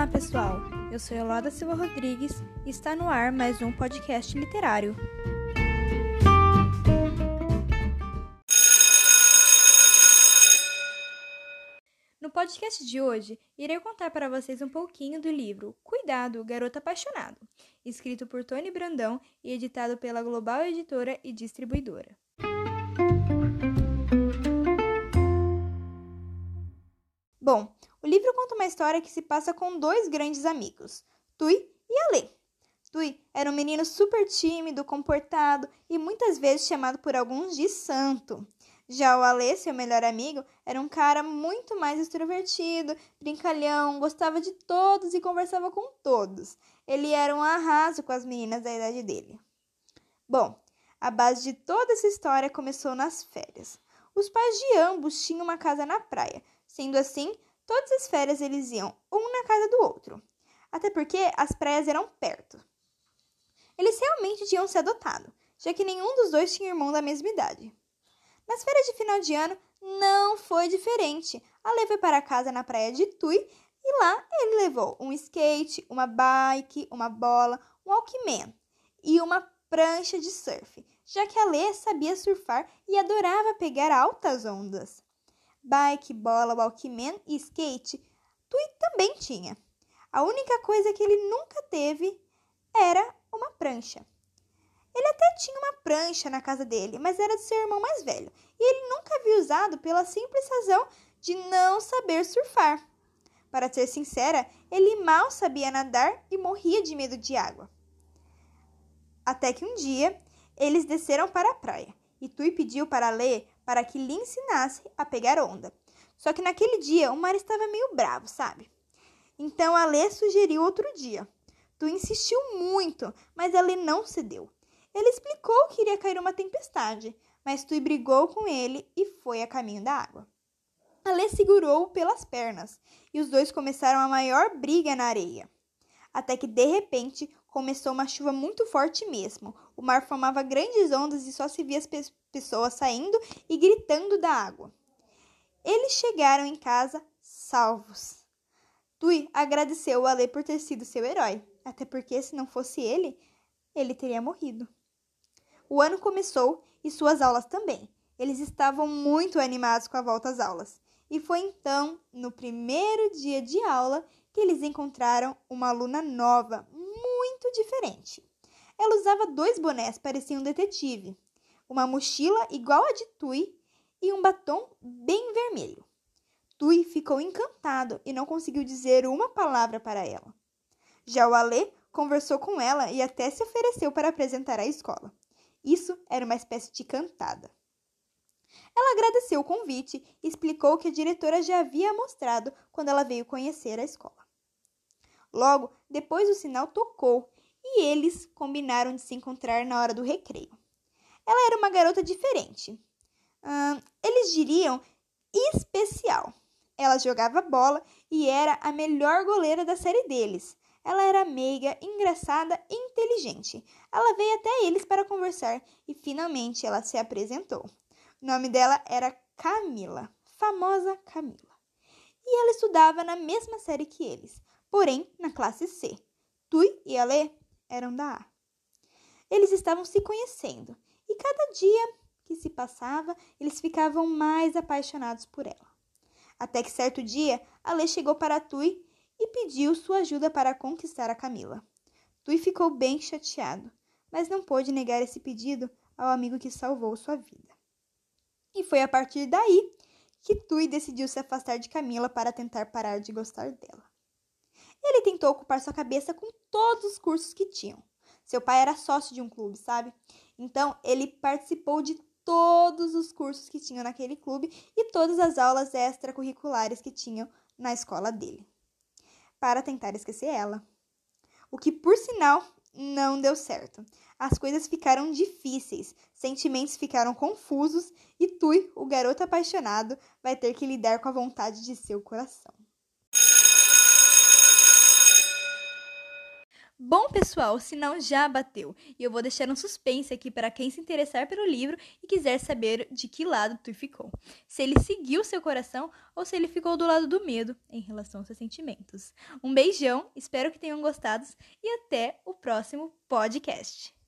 Olá, pessoal! Eu sou Yolanda Silva Rodrigues e está no ar mais um podcast literário. No podcast de hoje, irei contar para vocês um pouquinho do livro Cuidado, Garoto Apaixonado, escrito por Tony Brandão e editado pela Global Editora e Distribuidora. Bom, o livro conta uma história que se passa com dois grandes amigos, Tui e Alê. Tui era um menino super tímido, comportado e muitas vezes chamado por alguns de santo. Já o Alê, seu melhor amigo, era um cara muito mais extrovertido, brincalhão, gostava de todos e conversava com todos. Ele era um arraso com as meninas da idade dele. Bom, a base de toda essa história começou nas férias. Os pais de ambos tinham uma casa na praia, Sendo assim, todas as férias eles iam um na casa do outro, até porque as praias eram perto. Eles realmente tinham se adotado, já que nenhum dos dois tinha irmão da mesma idade. Nas férias de final de ano não foi diferente. A foi para casa na praia de Tui e lá ele levou um skate, uma bike, uma bola, um Walkman e uma prancha de surf, já que a Lê sabia surfar e adorava pegar altas ondas bike, bola, walkman e skate, Tui também tinha. A única coisa que ele nunca teve era uma prancha. Ele até tinha uma prancha na casa dele, mas era de seu irmão mais velho, e ele nunca havia usado pela simples razão de não saber surfar. Para ser sincera, ele mal sabia nadar e morria de medo de água. Até que um dia eles desceram para a praia e Tui pediu para ler para que lhe ensinasse a pegar onda. Só que naquele dia o mar estava meio bravo, sabe? Então a Lê sugeriu outro dia. Tu insistiu muito, mas a Lê não cedeu. Ele explicou que iria cair uma tempestade, mas Tu brigou com ele e foi a caminho da água. A Lê segurou-o pelas pernas e os dois começaram a maior briga na areia. Até que de repente começou uma chuva muito forte mesmo. O mar formava grandes ondas e só se via as pe pessoas saindo e gritando da água. Eles chegaram em casa salvos. Tui agradeceu a Lê por ter sido seu herói, até porque se não fosse ele, ele teria morrido. O ano começou e suas aulas também. Eles estavam muito animados com a volta às aulas. E foi então, no primeiro dia de aula, que eles encontraram uma aluna nova, muito diferente. Ela usava dois bonés, parecia um detetive, uma mochila igual a de Tui e um batom bem vermelho. Tui ficou encantado e não conseguiu dizer uma palavra para ela. Já o Alê conversou com ela e até se ofereceu para apresentar a escola. Isso era uma espécie de cantada. Ela agradeceu o convite e explicou que a diretora já havia mostrado quando ela veio conhecer a escola. Logo, depois o sinal tocou e eles combinaram de se encontrar na hora do recreio. Ela era uma garota diferente. Hum, eles diriam especial. Ela jogava bola e era a melhor goleira da série deles. Ela era meiga, engraçada e inteligente. Ela veio até eles para conversar e finalmente ela se apresentou. O nome dela era Camila, famosa Camila. E ela estudava na mesma série que eles, porém na classe C. Tui e Alê eram da A. Eles estavam se conhecendo e cada dia que se passava, eles ficavam mais apaixonados por ela. Até que certo dia, Alê chegou para Tui e pediu sua ajuda para conquistar a Camila. Tui ficou bem chateado, mas não pôde negar esse pedido ao amigo que salvou sua vida. E foi a partir daí que Tui decidiu se afastar de Camila para tentar parar de gostar dela. Ele tentou ocupar sua cabeça com todos os cursos que tinham. Seu pai era sócio de um clube, sabe? Então, ele participou de todos os cursos que tinham naquele clube e todas as aulas extracurriculares que tinham na escola dele, para tentar esquecer ela. O que, por sinal, não deu certo. As coisas ficaram difíceis, sentimentos ficaram confusos e Tui, o garoto apaixonado, vai ter que lidar com a vontade de seu coração. Bom, pessoal, o sinal já bateu e eu vou deixar um suspense aqui para quem se interessar pelo livro e quiser saber de que lado tu ficou. Se ele seguiu seu coração ou se ele ficou do lado do medo em relação aos seus sentimentos. Um beijão, espero que tenham gostado e até o próximo podcast.